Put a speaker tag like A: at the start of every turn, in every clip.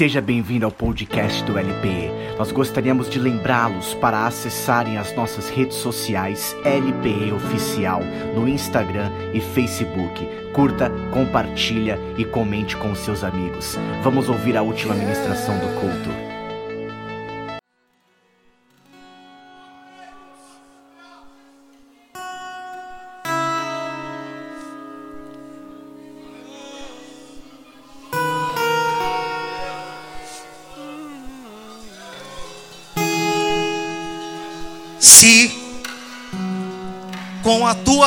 A: Seja bem-vindo ao podcast do LPE. Nós gostaríamos de lembrá-los para acessarem as nossas redes sociais LPE Oficial no Instagram e Facebook. Curta, compartilha e comente com seus amigos. Vamos ouvir a última ministração do culto.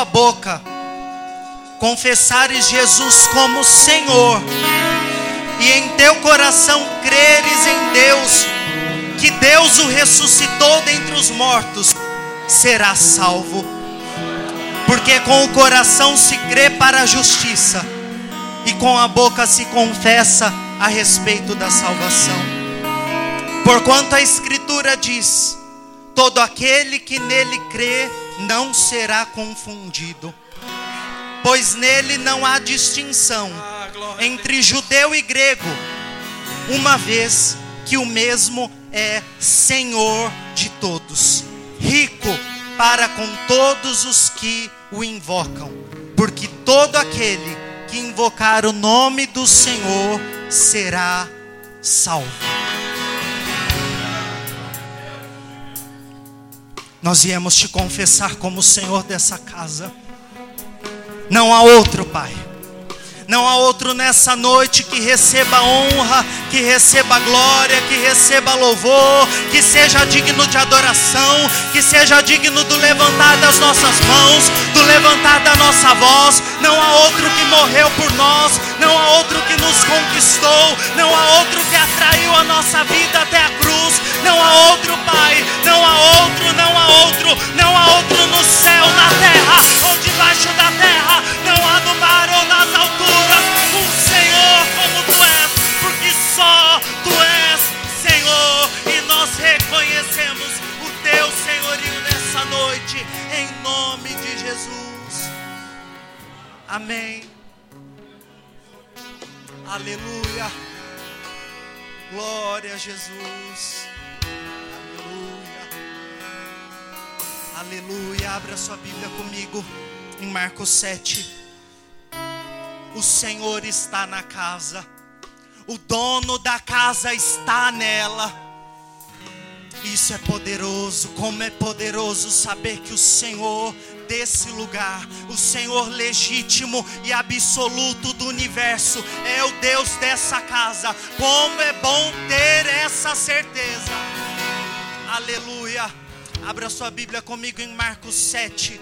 B: Boca confessares Jesus como Senhor e em teu coração creres em Deus, que Deus o ressuscitou dentre os mortos, serás salvo. Porque com o coração se crê para a justiça e com a boca se confessa a respeito da salvação. Porquanto a Escritura diz: Todo aquele que nele crê não será confundido, pois nele não há distinção entre judeu e grego, uma vez que o mesmo é Senhor de todos, rico para com todos os que o invocam, porque todo aquele que invocar o nome do Senhor será salvo. Nós viemos te confessar como Senhor dessa casa. Não há outro, Pai. Não há outro nessa noite que receba honra, que receba glória, que receba louvor, que seja digno de adoração, que seja digno do levantar das nossas mãos, do levantar da nossa voz. Não há outro que morreu por nós, não há outro que nos conquistou, não há outro que atraiu a nossa vida até a cruz, não há outro, Pai, não há outro, não há outro, não há outro no céu, na terra ou debaixo da terra, não há no mar ou nas alturas um Senhor como tu és, porque só tu és Senhor e nós reconhecemos o teu senhorio nessa noite, em nome de Jesus. Amém. Aleluia. Glória a Jesus. Aleluia. Abra sua Bíblia comigo em Marcos 7. O Senhor está na casa. O dono da casa está nela. Isso é poderoso. Como é poderoso saber que o Senhor desse lugar, o Senhor legítimo e absoluto do universo, é o Deus dessa casa. Como é bom ter essa certeza. Aleluia. Abra sua Bíblia comigo em Marcos 7.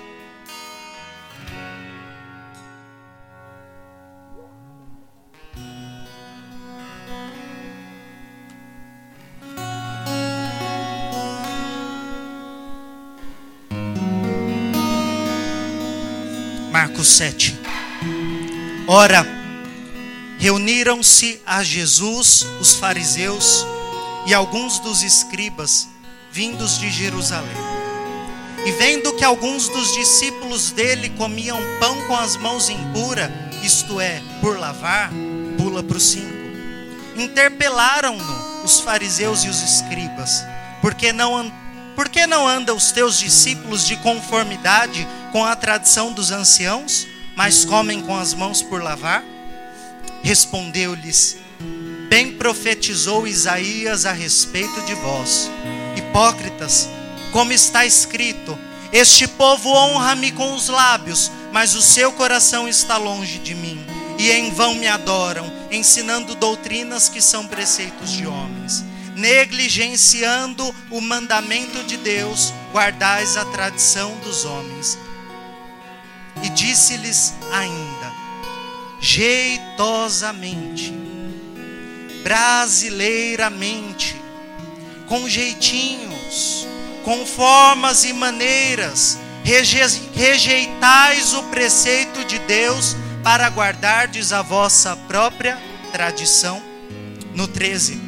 B: Marcos 7. Ora, reuniram-se a Jesus os fariseus e alguns dos escribas vindos de Jerusalém. E vendo que alguns dos discípulos dele comiam pão com as mãos impuras, isto é, por lavar, pula para o 5. Interpelaram-no os fariseus e os escribas, porque não, por que não andam os teus discípulos de conformidade com a tradição dos anciãos, mas comem com as mãos por lavar? Respondeu-lhes: Bem profetizou Isaías a respeito de vós, hipócritas, como está escrito: Este povo honra-me com os lábios, mas o seu coração está longe de mim, e em vão me adoram, ensinando doutrinas que são preceitos de homens. Negligenciando o mandamento de Deus, guardais a tradição dos homens. E disse-lhes ainda, jeitosamente, brasileiramente, com jeitinhos, com formas e maneiras, rejeitais o preceito de Deus para guardardes a vossa própria tradição. No 13,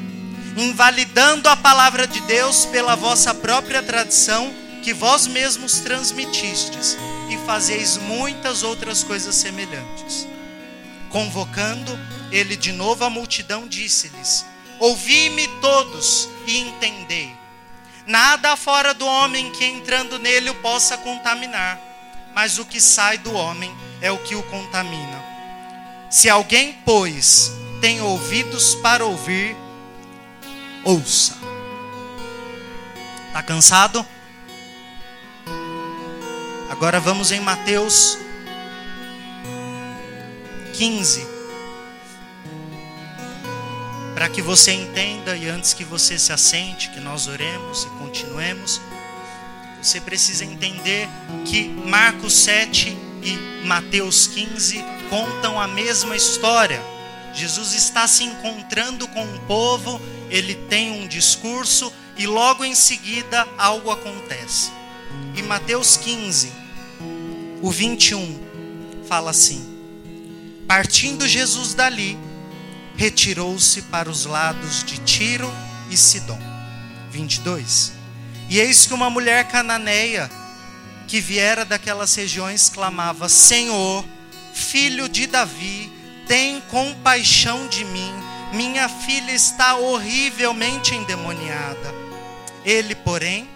B: invalidando a palavra de Deus pela vossa própria tradição que vós mesmos transmitistes e fazeis muitas outras coisas semelhantes. Convocando ele de novo a multidão, disse-lhes: Ouvi-me todos e entendei. Nada fora do homem que entrando nele o possa contaminar, mas o que sai do homem é o que o contamina. Se alguém, pois, tem ouvidos para ouvir, ouça. Está cansado? Agora vamos em Mateus 15. Para que você entenda e antes que você se assente, que nós oremos e continuemos, você precisa entender que Marcos 7 e Mateus 15 contam a mesma história. Jesus está se encontrando com o povo, ele tem um discurso e logo em seguida algo acontece. Em Mateus 15, o 21, fala assim: Partindo Jesus dali, retirou-se para os lados de Tiro e Sidom. 22. E eis que uma mulher cananeia que viera daquelas regiões clamava: Senhor, filho de Davi, tem compaixão de mim. Minha filha está horrivelmente endemoniada. Ele, porém,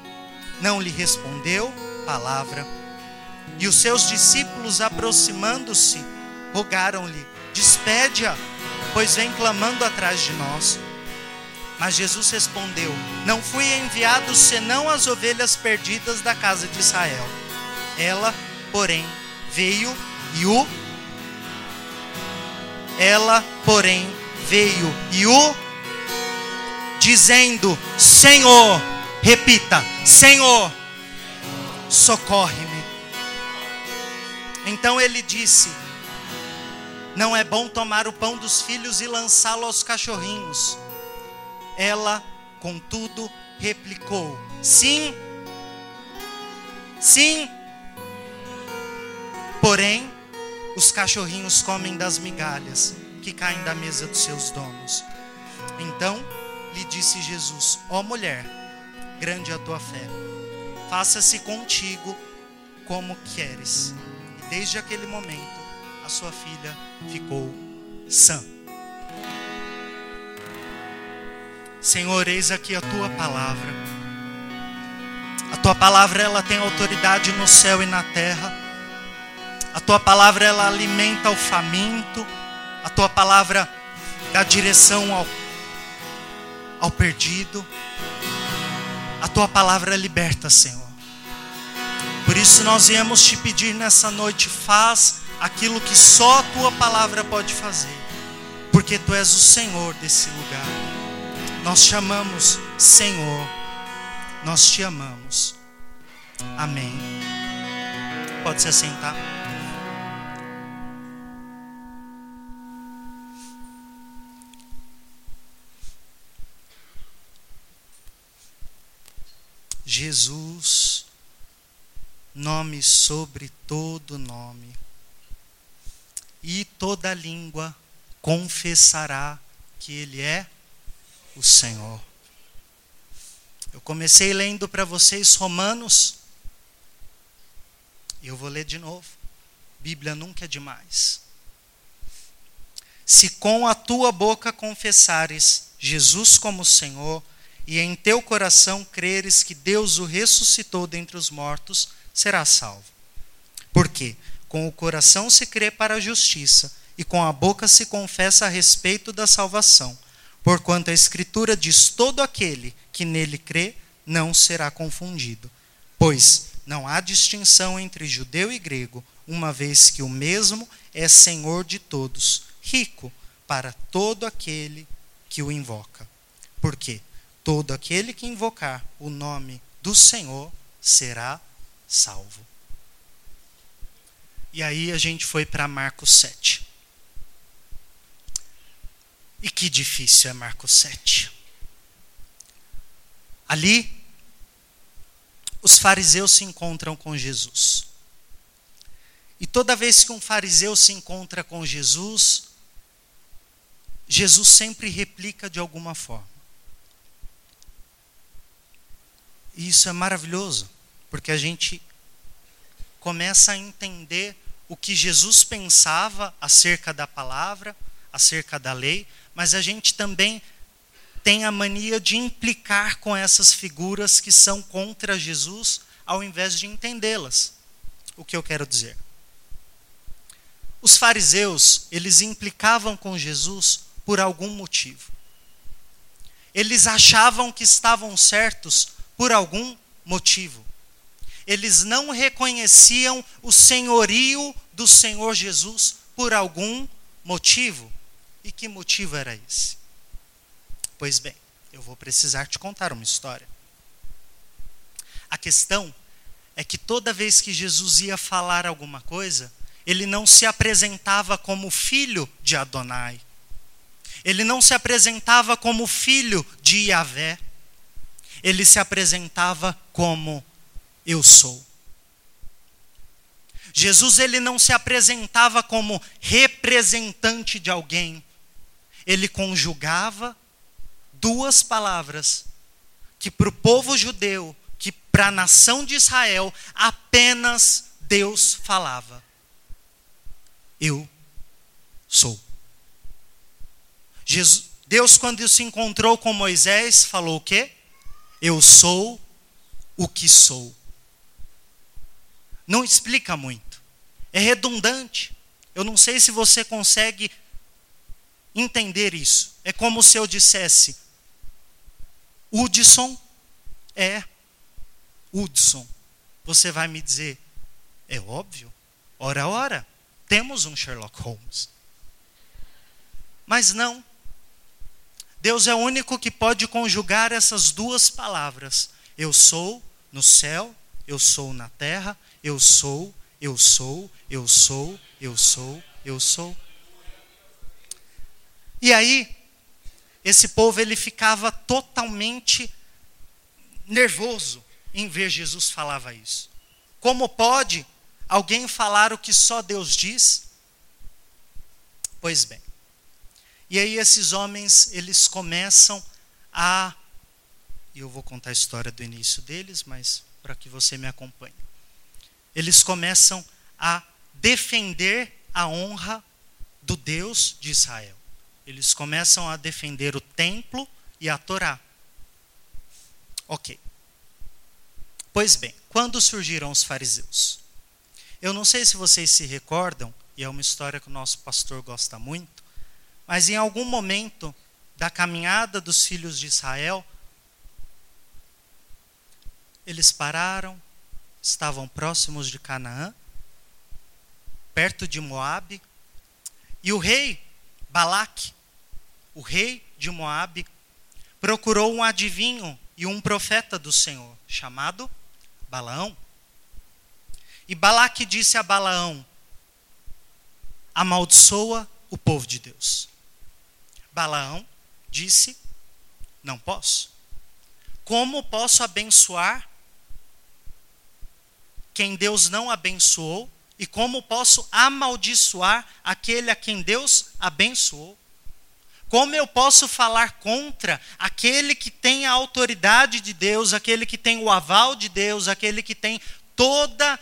B: não lhe respondeu palavra. E os seus discípulos, aproximando-se, rogaram-lhe: Despede-a, pois vem clamando atrás de nós. Mas Jesus respondeu: Não fui enviado senão as ovelhas perdidas da casa de Israel. Ela, porém, veio e o ela, porém, veio e o dizendo: Senhor, repita: Senhor, socorre-me. Então ele disse: Não é bom tomar o pão dos filhos e lançá-lo aos cachorrinhos. Ela, contudo, replicou: Sim, sim. Porém, os cachorrinhos comem das migalhas que caem da mesa dos seus donos. Então lhe disse Jesus: Ó oh, mulher, grande a tua fé, faça-se contigo como queres. E desde aquele momento, a sua filha ficou sã. Senhor, eis aqui a tua palavra. A tua palavra ela tem autoridade no céu e na terra. A tua palavra ela alimenta o faminto. A tua palavra dá direção ao, ao perdido. A tua palavra liberta, Senhor. Por isso nós viemos te pedir nessa noite, faz aquilo que só a tua palavra pode fazer. Porque tu és o Senhor desse lugar. Nós chamamos Senhor. Nós te amamos. Amém. Pode se assentar. Jesus, nome sobre todo nome, e toda língua confessará que Ele é o Senhor. Eu comecei lendo para vocês Romanos, e eu vou ler de novo. Bíblia nunca é demais. Se com a tua boca confessares Jesus como Senhor, e em teu coração creres que Deus o ressuscitou dentre os mortos, serás salvo. Porque com o coração se crê para a justiça e com a boca se confessa a respeito da salvação. Porquanto a Escritura diz: todo aquele que nele crê não será confundido. Pois não há distinção entre judeu e grego, uma vez que o mesmo é Senhor de todos, rico para todo aquele que o invoca. Por quê? Todo aquele que invocar o nome do Senhor será salvo. E aí a gente foi para Marcos 7. E que difícil é Marcos 7. Ali, os fariseus se encontram com Jesus. E toda vez que um fariseu se encontra com Jesus, Jesus sempre replica de alguma forma. E isso é maravilhoso, porque a gente começa a entender o que Jesus pensava acerca da palavra, acerca da lei, mas a gente também tem a mania de implicar com essas figuras que são contra Jesus, ao invés de entendê-las. O que eu quero dizer? Os fariseus, eles implicavam com Jesus por algum motivo. Eles achavam que estavam certos por algum motivo. Eles não reconheciam o senhorio do Senhor Jesus por algum motivo. E que motivo era esse? Pois bem, eu vou precisar te contar uma história. A questão é que toda vez que Jesus ia falar alguma coisa, ele não se apresentava como filho de Adonai. Ele não se apresentava como filho de Yahvé. Ele se apresentava como eu sou. Jesus ele não se apresentava como representante de alguém. Ele conjugava duas palavras que para o povo judeu, que para a nação de Israel, apenas Deus falava: Eu sou. Jesus, Deus, quando se encontrou com Moisés, falou o quê? Eu sou o que sou. Não explica muito. É redundante. Eu não sei se você consegue entender isso. É como se eu dissesse: Hudson é Hudson. Você vai me dizer, é óbvio, ora, ora, temos um Sherlock Holmes. Mas não. Deus é o único que pode conjugar essas duas palavras. Eu sou no céu, eu sou na terra, eu sou, eu sou, eu sou, eu sou, eu sou. E aí, esse povo ele ficava totalmente nervoso em ver Jesus falava isso. Como pode alguém falar o que só Deus diz? Pois bem. E aí esses homens, eles começam a e eu vou contar a história do início deles, mas para que você me acompanhe. Eles começam a defender a honra do Deus de Israel. Eles começam a defender o templo e a Torá. Ok. Pois bem, quando surgiram os fariseus? Eu não sei se vocês se recordam, e é uma história que o nosso pastor gosta muito, mas em algum momento da caminhada dos filhos de Israel, eles pararam, estavam próximos de Canaã, perto de Moabe, e o rei Balaque o rei de Moabe, procurou um adivinho e um profeta do Senhor, chamado Balaão. E Balaque disse a Balaão: amaldiçoa o povo de Deus. Balaão disse: não posso. Como posso abençoar quem Deus não abençoou? E como posso amaldiçoar aquele a quem Deus abençoou? Como eu posso falar contra aquele que tem a autoridade de Deus, aquele que tem o aval de Deus, aquele que tem toda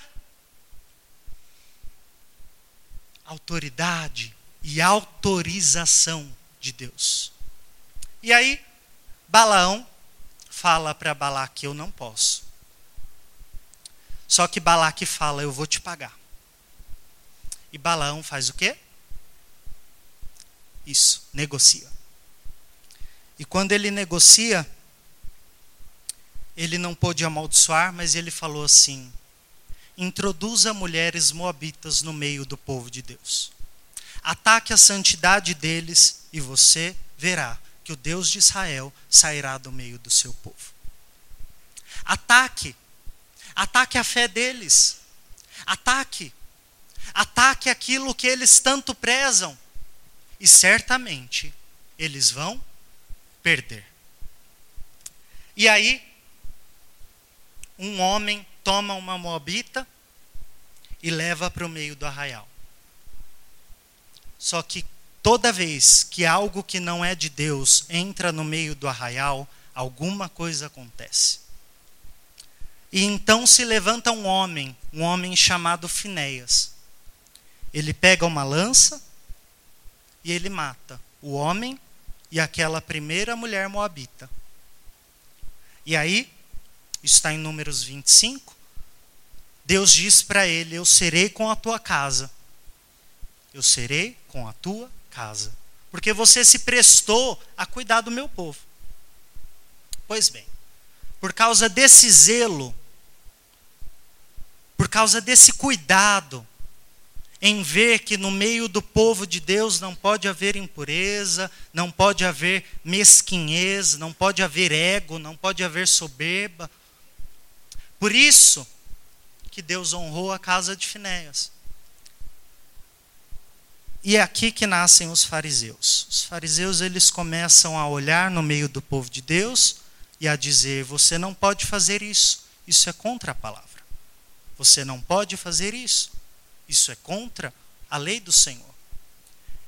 B: autoridade e autorização de Deus? E aí, Balaão fala para Balaque: Eu não posso. Só que Balaque fala: Eu vou te pagar. E Balaão faz o quê? Isso, negocia. E quando ele negocia, ele não pôde amaldiçoar, mas ele falou assim: introduza mulheres moabitas no meio do povo de Deus. Ataque a santidade deles e você verá que o Deus de Israel sairá do meio do seu povo. Ataque. Ataque a fé deles. Ataque. Ataque aquilo que eles tanto prezam e certamente eles vão perder. E aí, um homem toma uma moabita e leva para o meio do arraial. Só que toda vez que algo que não é de Deus entra no meio do arraial, alguma coisa acontece. E então se levanta um homem, um homem chamado Finéias. Ele pega uma lança e ele mata o homem e aquela primeira mulher moabita. E aí, está em Números 25, Deus diz para ele: Eu serei com a tua casa. Eu serei com a tua casa. Porque você se prestou a cuidar do meu povo. Pois bem, por causa desse zelo, por causa desse cuidado, em ver que no meio do povo de Deus não pode haver impureza, não pode haver mesquinhez, não pode haver ego, não pode haver soberba. Por isso que Deus honrou a casa de Finéias. E é aqui que nascem os fariseus. Os fariseus eles começam a olhar no meio do povo de Deus e a dizer: você não pode fazer isso, isso é contra a palavra. Você não pode fazer isso. Isso é contra a lei do Senhor.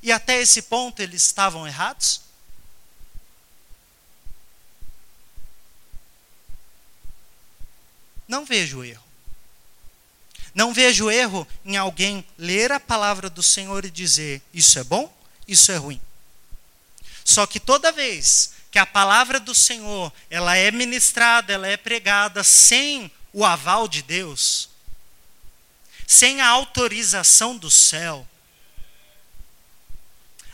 B: E até esse ponto eles estavam errados? Não vejo erro. Não vejo erro em alguém ler a palavra do Senhor e dizer: isso é bom, isso é ruim. Só que toda vez que a palavra do Senhor ela é ministrada, ela é pregada sem o aval de Deus, sem a autorização do céu.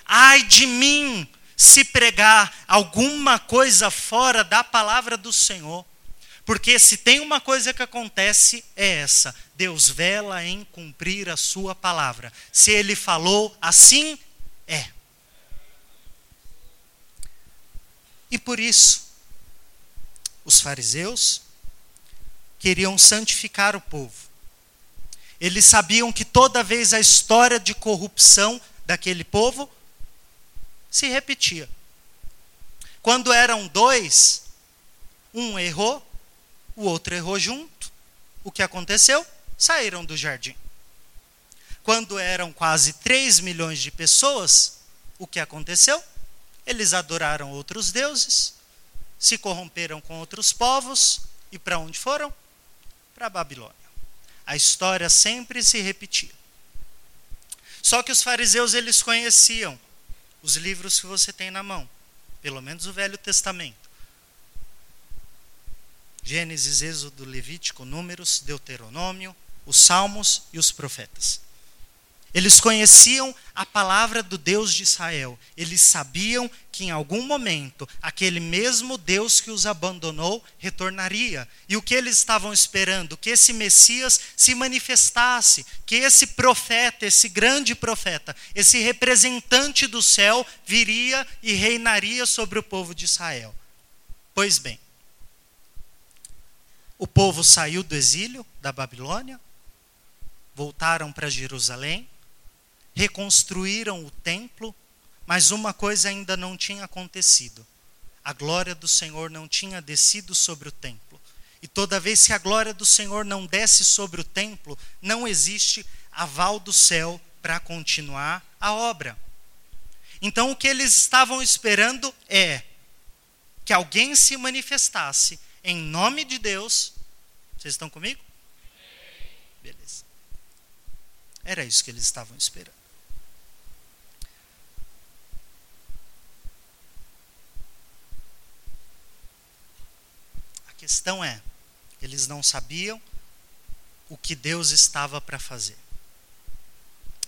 B: Ai de mim se pregar alguma coisa fora da palavra do Senhor. Porque se tem uma coisa que acontece é essa: Deus vela em cumprir a sua palavra. Se ele falou, assim é. E por isso, os fariseus queriam santificar o povo. Eles sabiam que toda vez a história de corrupção daquele povo se repetia. Quando eram dois, um errou, o outro errou junto. O que aconteceu? Saíram do jardim. Quando eram quase 3 milhões de pessoas, o que aconteceu? Eles adoraram outros deuses, se corromperam com outros povos e para onde foram? Para Babilônia. A história sempre se repetia. Só que os fariseus eles conheciam os livros que você tem na mão, pelo menos o Velho Testamento. Gênesis, Êxodo, Levítico, Números, Deuteronômio, os Salmos e os Profetas. Eles conheciam a palavra do Deus de Israel. Eles sabiam que em algum momento aquele mesmo Deus que os abandonou retornaria. E o que eles estavam esperando? Que esse Messias se manifestasse, que esse profeta, esse grande profeta, esse representante do céu viria e reinaria sobre o povo de Israel. Pois bem, o povo saiu do exílio da Babilônia, voltaram para Jerusalém, reconstruíram o templo, mas uma coisa ainda não tinha acontecido. A glória do Senhor não tinha descido sobre o templo. E toda vez que a glória do Senhor não desce sobre o templo, não existe aval do céu para continuar a obra. Então o que eles estavam esperando é que alguém se manifestasse em nome de Deus. Vocês estão comigo? Beleza. Era isso que eles estavam esperando. Questão é, eles não sabiam o que Deus estava para fazer.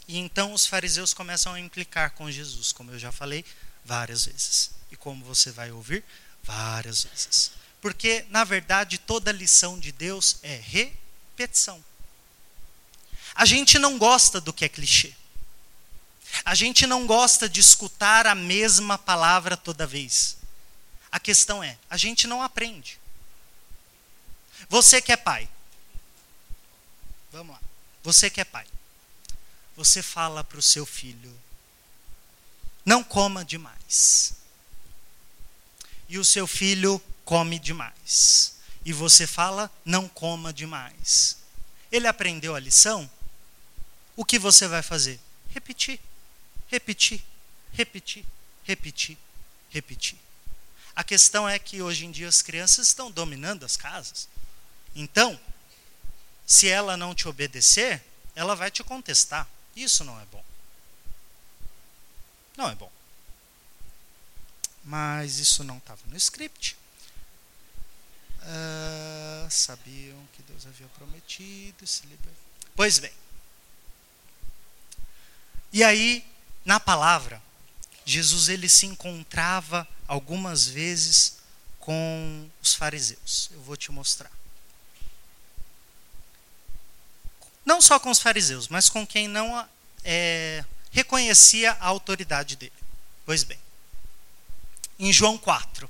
B: E então os fariseus começam a implicar com Jesus, como eu já falei várias vezes. E como você vai ouvir várias vezes. Porque, na verdade, toda lição de Deus é repetição. A gente não gosta do que é clichê. A gente não gosta de escutar a mesma palavra toda vez. A questão é, a gente não aprende. Você que é pai. Vamos lá. Você que é pai. Você fala para o seu filho: não coma demais. E o seu filho come demais. E você fala: não coma demais. Ele aprendeu a lição? O que você vai fazer? Repetir, repetir, repetir, repetir, repetir. A questão é que hoje em dia as crianças estão dominando as casas. Então, se ela não te obedecer, ela vai te contestar. Isso não é bom. Não é bom. mas isso não estava no script. Uh, sabiam que Deus havia prometido se libertar. Pois bem. E aí, na palavra, Jesus ele se encontrava algumas vezes com os fariseus. Eu vou te mostrar. Não só com os fariseus, mas com quem não é, reconhecia a autoridade dele. Pois bem, em João 4,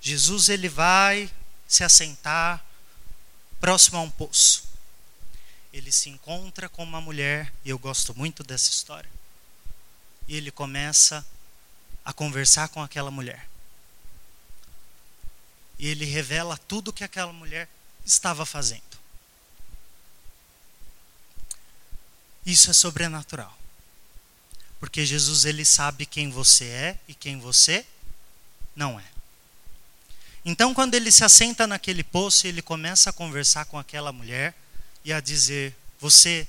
B: Jesus ele vai se assentar próximo a um poço. Ele se encontra com uma mulher, e eu gosto muito dessa história. E ele começa a conversar com aquela mulher. E ele revela tudo que aquela mulher estava fazendo. Isso é sobrenatural. Porque Jesus ele sabe quem você é e quem você não é. Então, quando ele se assenta naquele poço, ele começa a conversar com aquela mulher e a dizer: Você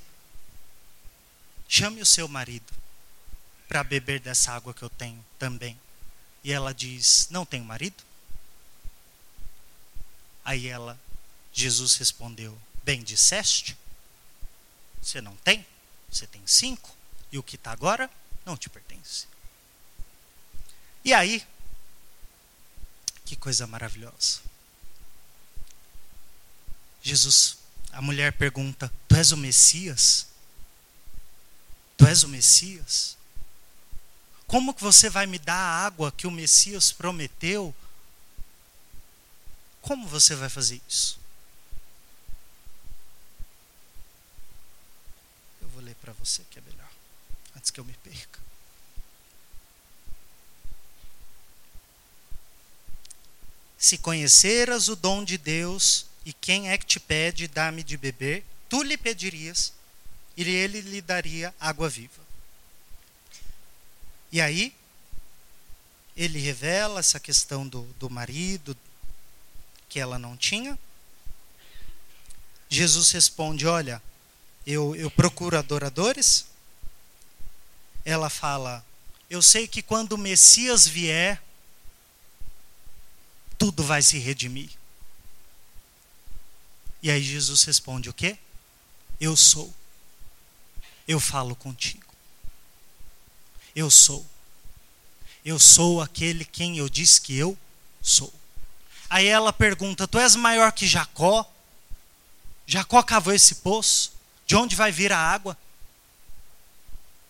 B: chame o seu marido para beber dessa água que eu tenho também. E ela diz: Não tenho marido? Aí ela, Jesus respondeu: Bem disseste? Você não tem? Você tem cinco? E o que está agora não te pertence. E aí, que coisa maravilhosa. Jesus, a mulher pergunta: Tu és o Messias? Tu és o Messias? Como que você vai me dar a água que o Messias prometeu? Como você vai fazer isso? Eu vou ler para você que é melhor, antes que eu me perca. Se conheceras o dom de Deus e quem é que te pede, dá-me de beber, tu lhe pedirias e ele lhe daria água viva. E aí, ele revela essa questão do, do marido que ela não tinha. Jesus responde: Olha, eu, eu procuro adoradores. Ela fala: Eu sei que quando o Messias vier, tudo vai se redimir. E aí Jesus responde o quê? Eu sou. Eu falo contigo. Eu sou. Eu sou aquele quem eu disse que eu sou. Aí ela pergunta: Tu és maior que Jacó? Jacó cavou esse poço? De onde vai vir a água?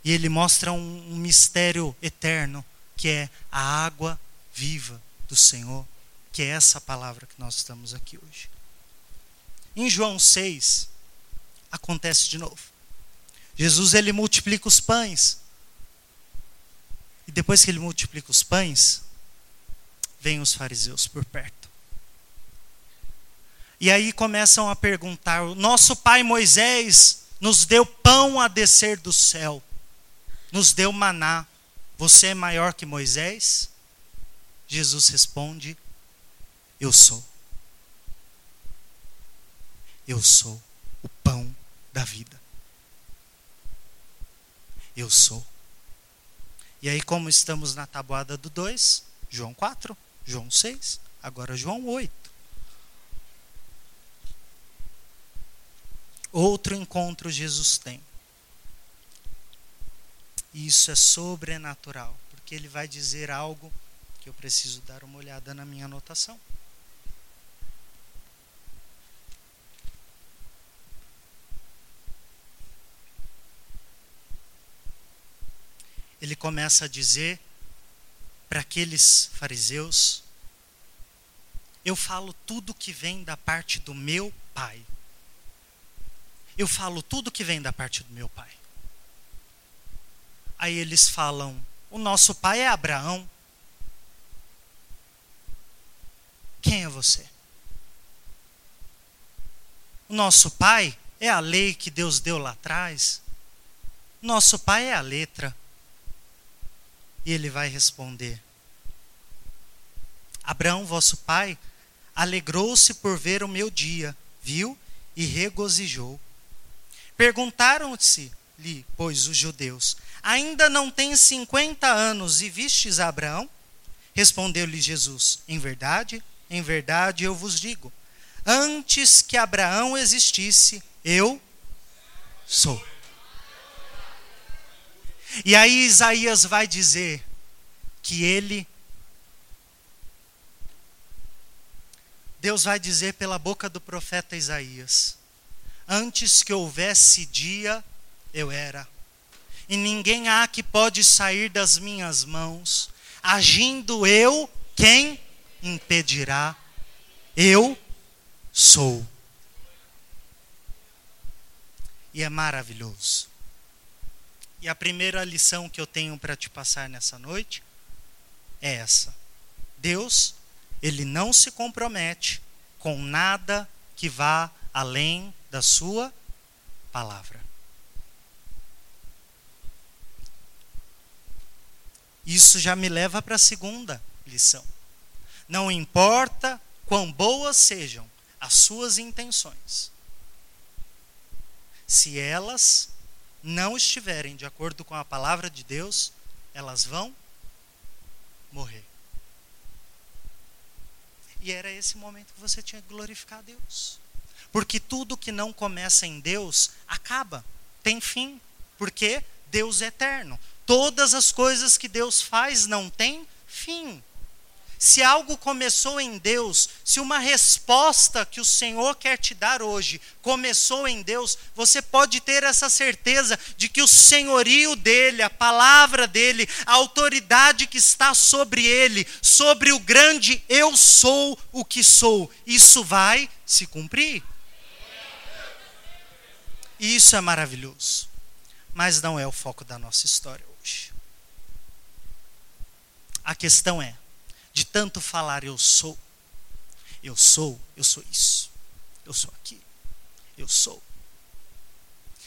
B: E ele mostra um, um mistério eterno, que é a água viva do Senhor que é essa palavra que nós estamos aqui hoje. Em João 6, acontece de novo. Jesus ele multiplica os pães. E depois que ele multiplica os pães, vêm os fariseus por perto. E aí começam a perguntar: nosso pai Moisés nos deu pão a descer do céu, nos deu maná. Você é maior que Moisés? Jesus responde: eu sou. Eu sou o pão da vida. Eu sou. E aí, como estamos na tabuada do 2, João 4, João 6, agora João 8. Outro encontro Jesus tem. E isso é sobrenatural, porque ele vai dizer algo que eu preciso dar uma olhada na minha anotação. ele começa a dizer para aqueles fariseus: Eu falo tudo que vem da parte do meu pai. Eu falo tudo que vem da parte do meu pai. Aí eles falam: O nosso pai é Abraão. Quem é você? O nosso pai é a lei que Deus deu lá atrás. Nosso pai é a letra. E ele vai responder: Abraão, vosso pai, alegrou-se por ver o meu dia, viu e regozijou. Perguntaram-se-lhe, pois, os judeus: Ainda não tens cinquenta anos e vistes Abraão? Respondeu-lhe Jesus: Em verdade, em verdade eu vos digo: antes que Abraão existisse, eu sou. E aí Isaías vai dizer que ele Deus vai dizer pela boca do profeta Isaías: Antes que houvesse dia, eu era. E ninguém há que pode sair das minhas mãos. Agindo eu, quem impedirá? Eu sou. E é maravilhoso. E a primeira lição que eu tenho para te passar nessa noite é essa: Deus, ele não se compromete com nada que vá além da sua palavra. Isso já me leva para a segunda lição. Não importa quão boas sejam as suas intenções, se elas não estiverem de acordo com a palavra de Deus, elas vão morrer. E era esse momento que você tinha que glorificar a Deus. Porque tudo que não começa em Deus acaba, tem fim. Porque Deus é eterno. Todas as coisas que Deus faz não têm fim. Se algo começou em Deus, se uma resposta que o Senhor quer te dar hoje começou em Deus, você pode ter essa certeza de que o senhorio dele, a palavra dele, a autoridade que está sobre ele, sobre o grande eu sou o que sou, isso vai se cumprir. E isso é maravilhoso. Mas não é o foco da nossa história hoje. A questão é: de tanto falar eu sou, eu sou, eu sou isso, eu sou aqui, eu sou.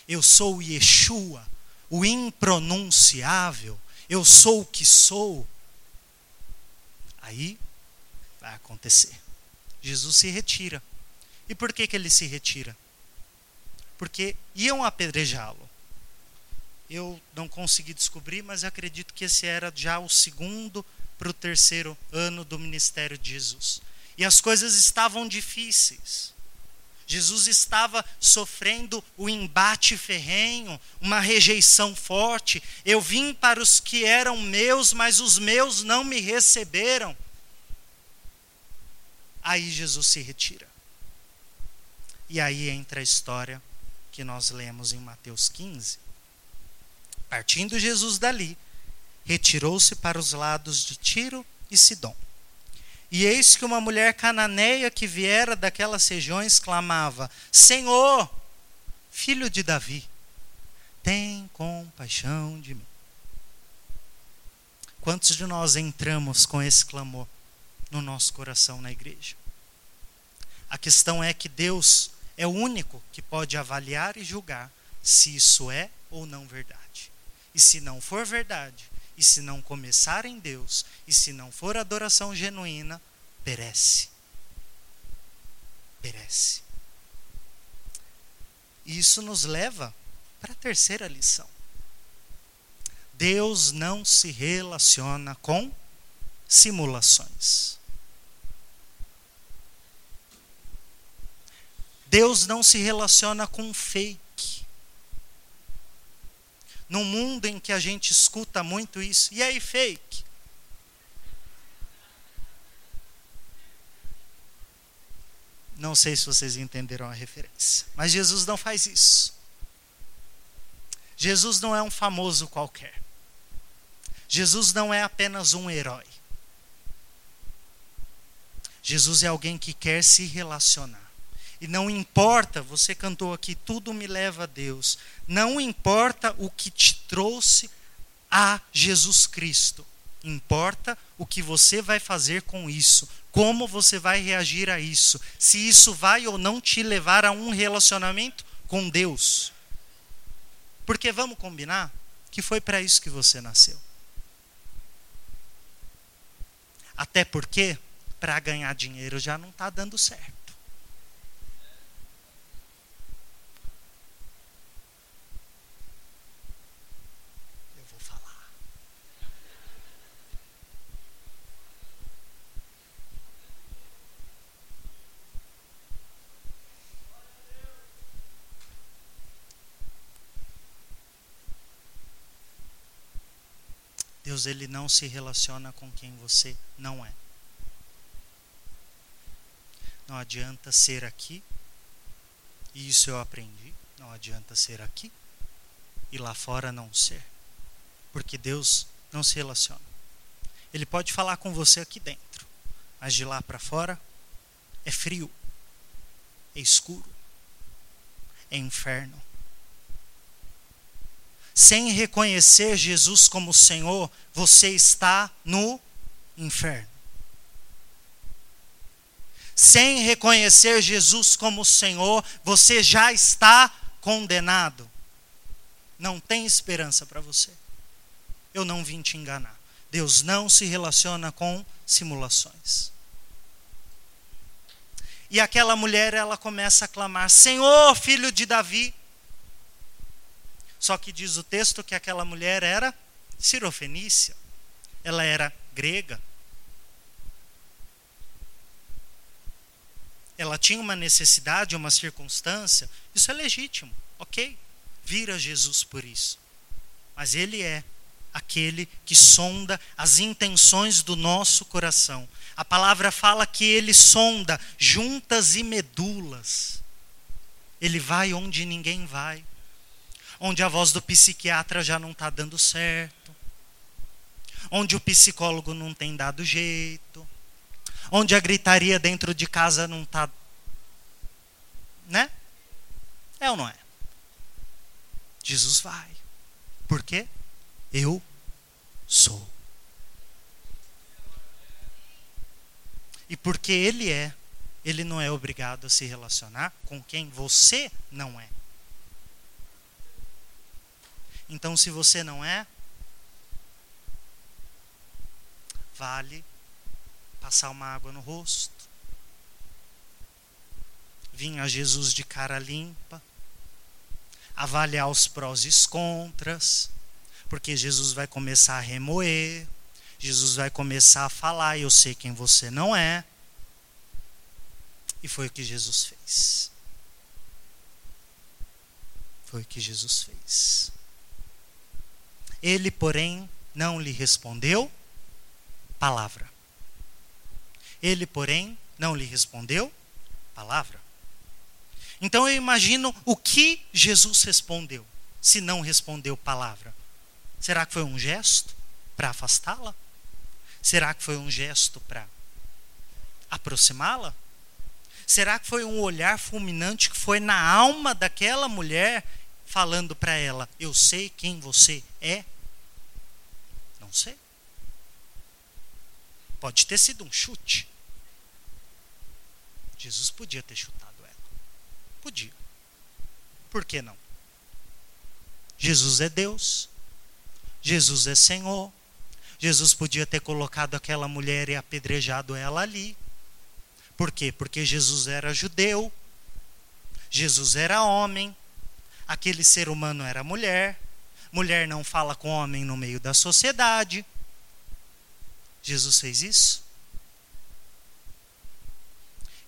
B: Eu sou o Yeshua, o impronunciável, eu sou o que sou. Aí vai acontecer. Jesus se retira. E por que, que ele se retira? Porque iam apedrejá-lo. Eu não consegui descobrir, mas acredito que esse era já o segundo para o terceiro ano do ministério de Jesus. E as coisas estavam difíceis. Jesus estava sofrendo o embate ferrenho, uma rejeição forte. Eu vim para os que eram meus, mas os meus não me receberam. Aí Jesus se retira. E aí entra a história que nós lemos em Mateus 15. Partindo Jesus dali, retirou-se para os lados de Tiro e Sidom. E eis que uma mulher cananeia que viera daquelas regiões clamava: Senhor, filho de Davi, tem compaixão de mim. Quantos de nós entramos com esse clamor no nosso coração na igreja? A questão é que Deus é o único que pode avaliar e julgar se isso é ou não verdade. E se não for verdade, e se não começar em Deus, e se não for adoração genuína, perece. Perece. E isso nos leva para a terceira lição. Deus não se relaciona com simulações. Deus não se relaciona com fake num mundo em que a gente escuta muito isso. E aí, fake? Não sei se vocês entenderam a referência. Mas Jesus não faz isso. Jesus não é um famoso qualquer. Jesus não é apenas um herói. Jesus é alguém que quer se relacionar. E não importa, você cantou aqui, tudo me leva a Deus. Não importa o que te trouxe a Jesus Cristo. Importa o que você vai fazer com isso, como você vai reagir a isso, se isso vai ou não te levar a um relacionamento com Deus. Porque vamos combinar que foi para isso que você nasceu. Até porque, para ganhar dinheiro já não está dando certo. Deus ele não se relaciona com quem você não é. Não adianta ser aqui, e isso eu aprendi. Não adianta ser aqui e lá fora não ser. Porque Deus não se relaciona. Ele pode falar com você aqui dentro, mas de lá para fora é frio, é escuro, é inferno. Sem reconhecer Jesus como Senhor, você está no inferno. Sem reconhecer Jesus como Senhor, você já está condenado. Não tem esperança para você. Eu não vim te enganar. Deus não se relaciona com simulações. E aquela mulher, ela começa a clamar: Senhor, filho de Davi. Só que diz o texto que aquela mulher era cirofenícia. Ela era grega. Ela tinha uma necessidade, uma circunstância. Isso é legítimo, ok? Vira Jesus por isso. Mas ele é aquele que sonda as intenções do nosso coração. A palavra fala que ele sonda juntas e medulas. Ele vai onde ninguém vai. Onde a voz do psiquiatra já não está dando certo. Onde o psicólogo não tem dado jeito. Onde a gritaria dentro de casa não está. Né? É ou não é? Jesus vai. Por quê? Eu sou. E porque Ele é, Ele não é obrigado a se relacionar com quem você não é. Então, se você não é, vale passar uma água no rosto, vir a Jesus de cara limpa, avaliar os prós e os contras, porque Jesus vai começar a remoer, Jesus vai começar a falar, eu sei quem você não é. E foi o que Jesus fez. Foi o que Jesus fez. Ele, porém, não lhe respondeu palavra. Ele, porém, não lhe respondeu palavra. Então eu imagino o que Jesus respondeu, se não respondeu palavra. Será que foi um gesto para afastá-la? Será que foi um gesto para aproximá-la? Será que foi um olhar fulminante que foi na alma daquela mulher falando para ela: Eu sei quem você é? Não sei. Pode ter sido um chute. Jesus podia ter chutado ela. Podia. Por que não? Jesus é Deus. Jesus é Senhor. Jesus podia ter colocado aquela mulher e apedrejado ela ali. Por quê? Porque Jesus era judeu, Jesus era homem, aquele ser humano era mulher, mulher não fala com homem no meio da sociedade. Jesus fez isso?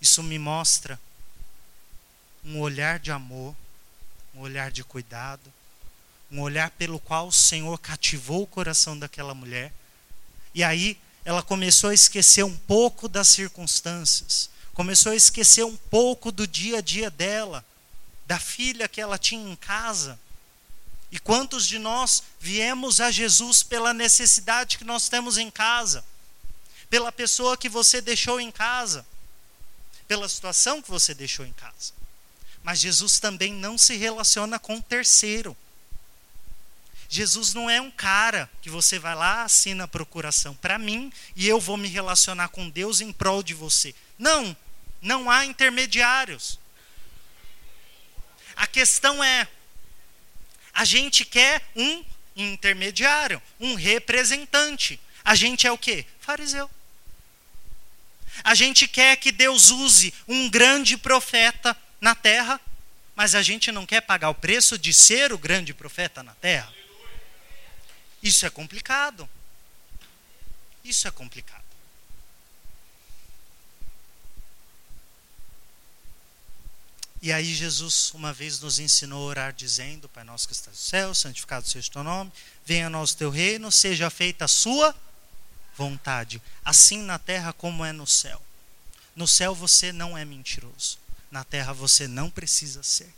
B: Isso me mostra um olhar de amor, um olhar de cuidado, um olhar pelo qual o Senhor cativou o coração daquela mulher. E aí ela começou a esquecer um pouco das circunstâncias, começou a esquecer um pouco do dia a dia dela, da filha que ela tinha em casa. E quantos de nós viemos a Jesus pela necessidade que nós temos em casa, pela pessoa que você deixou em casa, pela situação que você deixou em casa. Mas Jesus também não se relaciona com o terceiro. Jesus não é um cara que você vai lá, assina a procuração para mim e eu vou me relacionar com Deus em prol de você. Não, não há intermediários. A questão é: a gente quer um intermediário, um representante. A gente é o quê? Fariseu. A gente quer que Deus use um grande profeta na terra, mas a gente não quer pagar o preço de ser o grande profeta na terra. Isso é complicado. Isso é complicado. E aí Jesus uma vez nos ensinou a orar dizendo, Pai nosso que estás no céu, santificado seja o teu nome, venha a nós teu reino, seja feita a sua vontade, assim na terra como é no céu. No céu você não é mentiroso, na terra você não precisa ser.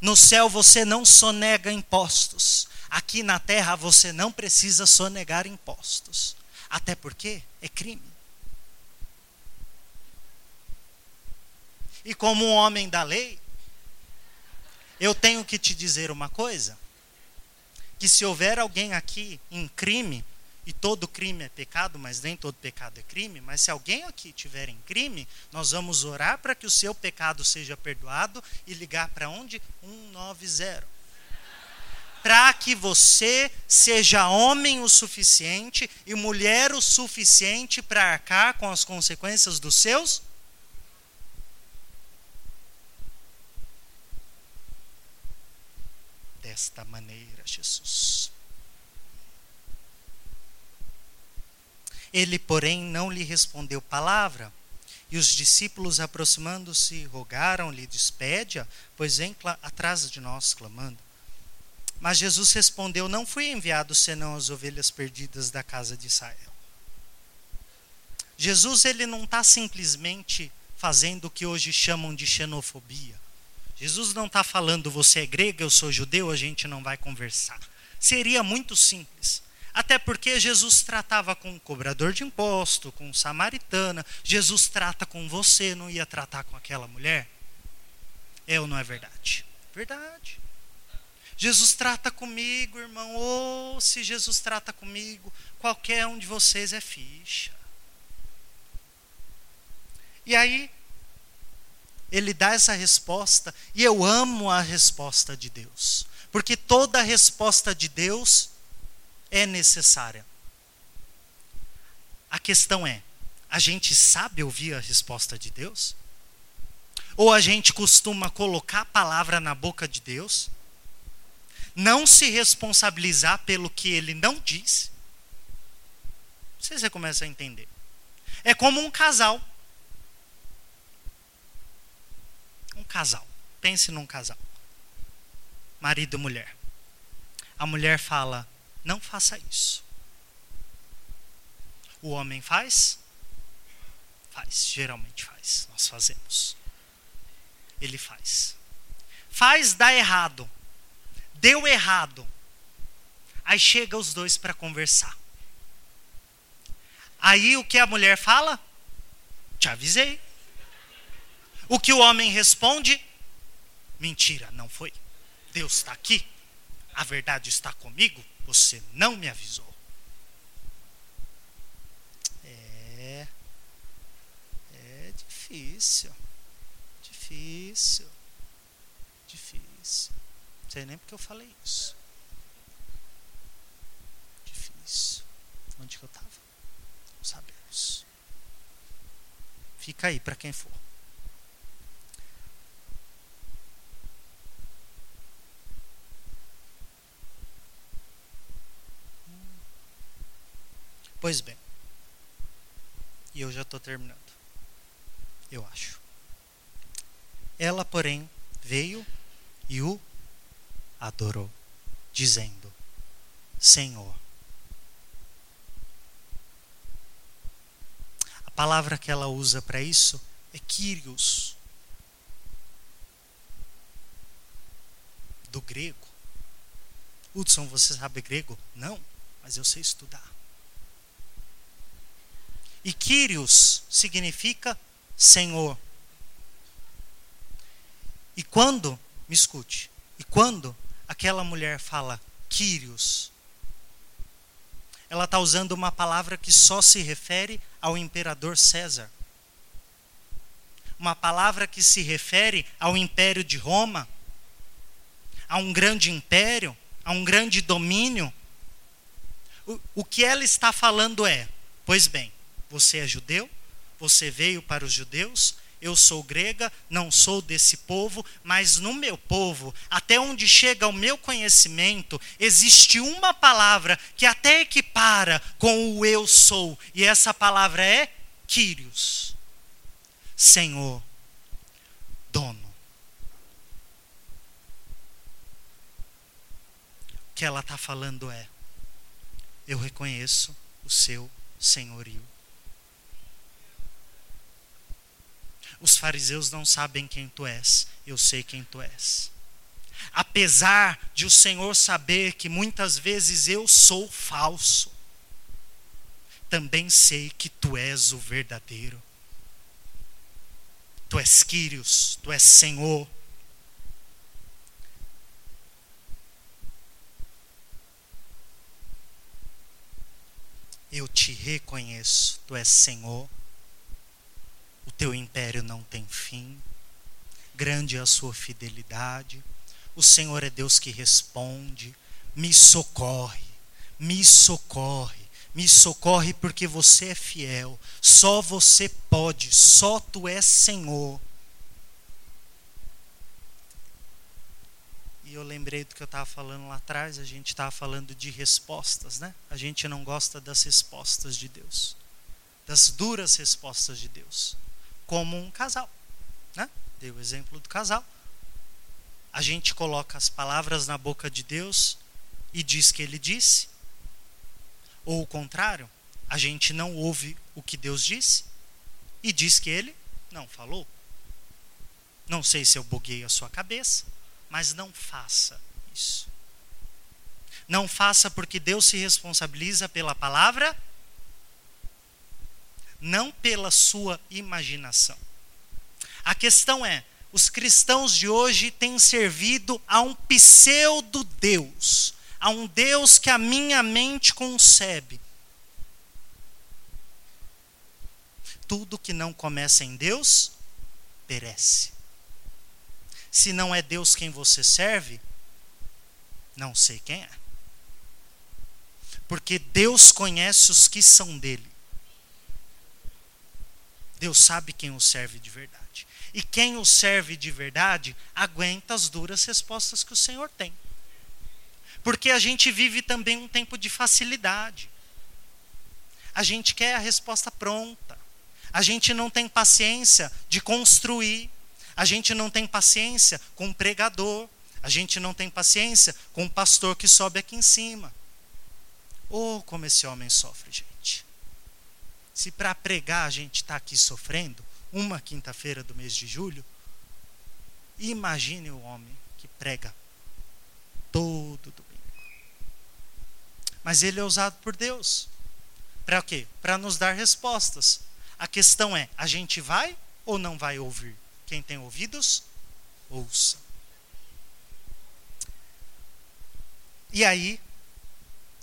B: No céu você não sonega impostos, aqui na terra você não precisa sonegar impostos. Até porque é crime. E como um homem da lei, eu tenho que te dizer uma coisa: que se houver alguém aqui em crime, e todo crime é pecado, mas nem todo pecado é crime, mas se alguém aqui tiver em crime, nós vamos orar para que o seu pecado seja perdoado e ligar para onde? 190. Para que você seja homem o suficiente e mulher o suficiente para arcar com as consequências dos seus desta maneira, Jesus. Ele, porém, não lhe respondeu palavra. E os discípulos, aproximando-se, rogaram-lhe: Despede-a, pois vem atrás de nós, clamando. Mas Jesus respondeu: Não fui enviado senão as ovelhas perdidas da casa de Israel. Jesus ele não está simplesmente fazendo o que hoje chamam de xenofobia. Jesus não está falando você é grega, eu sou judeu, a gente não vai conversar. Seria muito simples. Até porque Jesus tratava com um cobrador de imposto, com samaritana. Jesus trata com você, não ia tratar com aquela mulher? É ou não é verdade? Verdade. Jesus trata comigo, irmão. Ou oh, se Jesus trata comigo, qualquer um de vocês é ficha. E aí, ele dá essa resposta, e eu amo a resposta de Deus, porque toda resposta de Deus é necessária. A questão é: a gente sabe ouvir a resposta de Deus? Ou a gente costuma colocar a palavra na boca de Deus, não se responsabilizar pelo que ele não diz? Você começa a entender. É como um casal Um casal. Pense num casal. Marido e mulher. A mulher fala: não faça isso. O homem faz? Faz, geralmente faz. Nós fazemos. Ele faz. Faz, dá errado. Deu errado. Aí chega os dois para conversar. Aí o que a mulher fala? Te avisei. O que o homem responde? Mentira, não foi. Deus está aqui. A verdade está comigo. Você não me avisou. É. É difícil. Difícil. Difícil. Não sei nem porque eu falei isso. Difícil. Onde que eu estava? Não sabemos. Fica aí para quem for. Pois bem. E eu já estou terminando. Eu acho. Ela, porém, veio e o adorou, dizendo: Senhor. A palavra que ela usa para isso é Kyrios, do grego. Hudson, você sabe grego? Não, mas eu sei estudar. E Kyrios significa Senhor. E quando, me escute, e quando aquela mulher fala Kyrios, ela está usando uma palavra que só se refere ao imperador César. Uma palavra que se refere ao império de Roma, a um grande império, a um grande domínio. O, o que ela está falando é: pois bem, você é judeu? Você veio para os judeus? Eu sou grega, não sou desse povo, mas no meu povo, até onde chega o meu conhecimento, existe uma palavra que até equipara com o eu sou, e essa palavra é Kyrios. Senhor, dono. O que ela está falando é: eu reconheço o seu senhorio. Os fariseus não sabem quem tu és, eu sei quem tu és. Apesar de o Senhor saber que muitas vezes eu sou falso, também sei que tu és o verdadeiro. Tu és Quírios, tu és Senhor. Eu te reconheço, tu és Senhor. O teu império não tem fim. Grande é a sua fidelidade. O Senhor é Deus que responde. Me socorre, me socorre, me socorre porque você é fiel. Só você pode, só tu és Senhor. E eu lembrei do que eu estava falando lá atrás, a gente estava falando de respostas, né? A gente não gosta das respostas de Deus, das duras respostas de Deus, como um casal, né? Dei o exemplo do casal. A gente coloca as palavras na boca de Deus e diz que ele disse, ou o contrário, a gente não ouve o que Deus disse e diz que ele não falou. Não sei se eu buguei a sua cabeça, mas não faça isso. Não faça porque Deus se responsabiliza pela palavra, não pela sua imaginação. A questão é: os cristãos de hoje têm servido a um pseudo-Deus, a um Deus que a minha mente concebe. Tudo que não começa em Deus, perece. Se não é Deus quem você serve, não sei quem é. Porque Deus conhece os que são dele. Deus sabe quem o serve de verdade. E quem o serve de verdade aguenta as duras respostas que o Senhor tem. Porque a gente vive também um tempo de facilidade. A gente quer a resposta pronta. A gente não tem paciência de construir. A gente não tem paciência com o pregador. A gente não tem paciência com o pastor que sobe aqui em cima. Oh, como esse homem sofre, gente. Se para pregar a gente está aqui sofrendo, uma quinta-feira do mês de julho, imagine o homem que prega todo domingo. Mas ele é usado por Deus. Para quê? Para nos dar respostas. A questão é: a gente vai ou não vai ouvir? Quem tem ouvidos, ouça. E aí,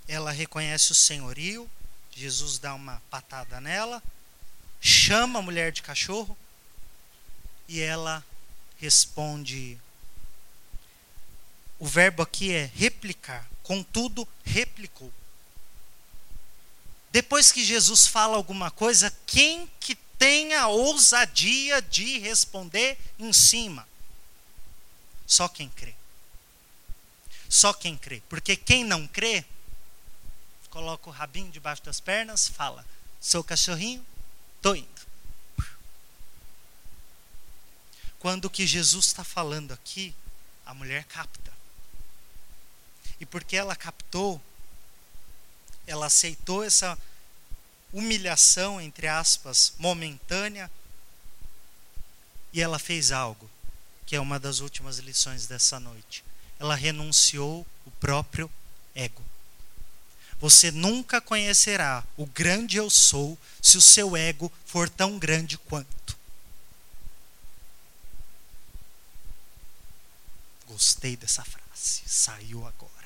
B: ela reconhece o senhorio, Jesus dá uma patada nela, chama a mulher de cachorro, e ela responde. O verbo aqui é replicar, contudo, replicou. Depois que Jesus fala alguma coisa, quem que tenha a ousadia de responder em cima. Só quem crê. Só quem crê. Porque quem não crê, coloca o rabinho debaixo das pernas, fala: sou cachorrinho, tô indo. Quando o que Jesus está falando aqui, a mulher capta. E porque ela captou, ela aceitou essa humilhação, entre aspas, momentânea, e ela fez algo, que é uma das últimas lições dessa noite. Ela renunciou o próprio ego. Você nunca conhecerá o grande eu sou se o seu ego for tão grande quanto. Gostei dessa frase, saiu agora.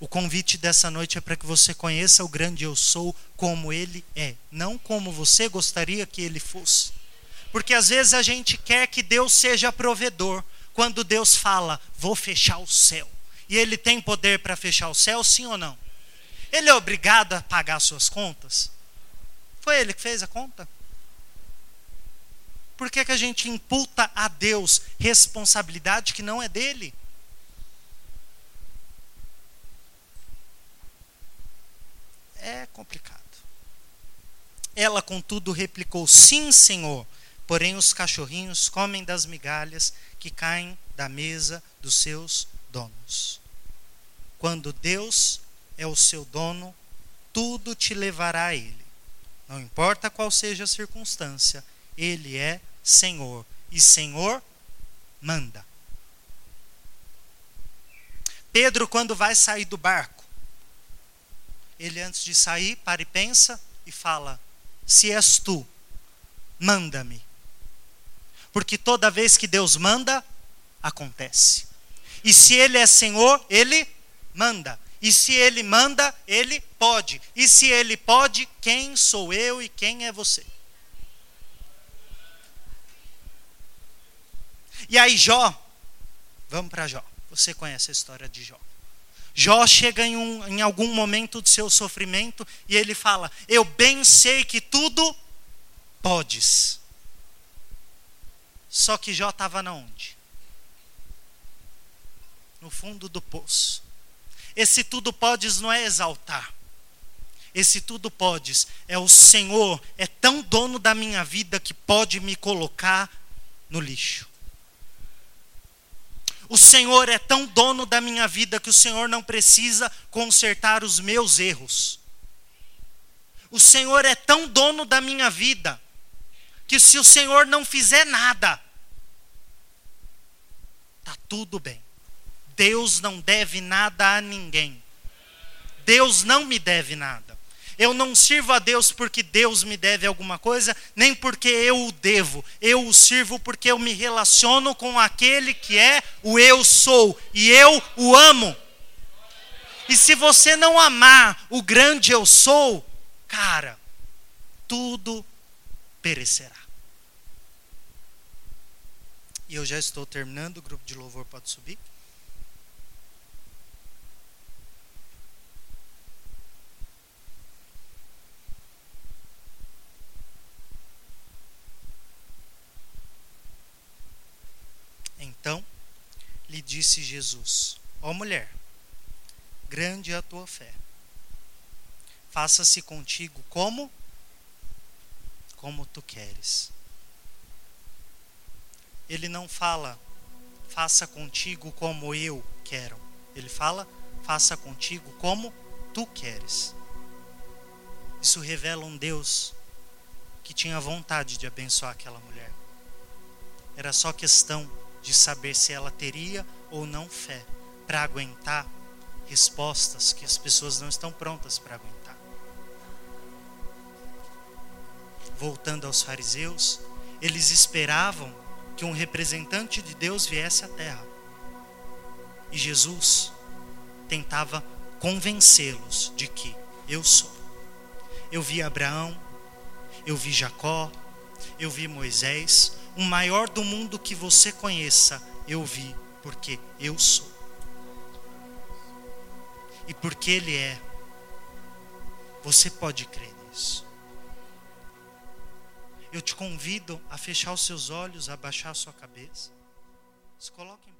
B: O convite dessa noite é para que você conheça o grande eu sou como ele é, não como você gostaria que ele fosse. Porque às vezes a gente quer que Deus seja provedor, quando Deus fala, vou fechar o céu. E ele tem poder para fechar o céu, sim ou não? Ele é obrigado a pagar suas contas? Foi ele que fez a conta? Por que, que a gente imputa a Deus responsabilidade que não é dele? é complicado. Ela, contudo, replicou: Sim, Senhor, porém os cachorrinhos comem das migalhas que caem da mesa dos seus donos. Quando Deus é o seu dono, tudo te levará a Ele. Não importa qual seja a circunstância, Ele é Senhor. E Senhor manda. Pedro, quando vai sair do barco, ele antes de sair, para e pensa e fala: Se és tu, manda-me. Porque toda vez que Deus manda, acontece. E se Ele é Senhor, Ele manda. E se Ele manda, Ele pode. E se Ele pode, quem sou eu e quem é você? E aí, Jó, vamos para Jó. Você conhece a história de Jó. Jó chega em, um, em algum momento do seu sofrimento e ele fala: Eu bem sei que tudo podes. Só que Jó estava na onde? No fundo do poço. Esse tudo podes não é exaltar. Esse tudo podes é o Senhor, é tão dono da minha vida que pode me colocar no lixo. O Senhor é tão dono da minha vida que o Senhor não precisa consertar os meus erros. O Senhor é tão dono da minha vida que se o Senhor não fizer nada, tá tudo bem. Deus não deve nada a ninguém. Deus não me deve nada. Eu não sirvo a Deus porque Deus me deve alguma coisa, nem porque eu o devo. Eu o sirvo porque eu me relaciono com aquele que é o eu sou e eu o amo. E se você não amar o grande eu sou, cara, tudo perecerá. E eu já estou terminando, o grupo de louvor pode subir. Então lhe disse Jesus: Ó oh, mulher, grande é a tua fé. Faça-se contigo como como tu queres. Ele não fala faça contigo como eu quero. Ele fala faça contigo como tu queres. Isso revela um Deus que tinha vontade de abençoar aquela mulher. Era só questão de saber se ela teria ou não fé para aguentar respostas que as pessoas não estão prontas para aguentar. Voltando aos fariseus, eles esperavam que um representante de Deus viesse à terra. E Jesus tentava convencê-los de que eu sou. Eu vi Abraão, eu vi Jacó, eu vi Moisés, o maior do mundo que você conheça, eu vi, porque eu sou. E porque Ele é, você pode crer nisso. Eu te convido a fechar os seus olhos, a baixar a sua cabeça. Se coloque em.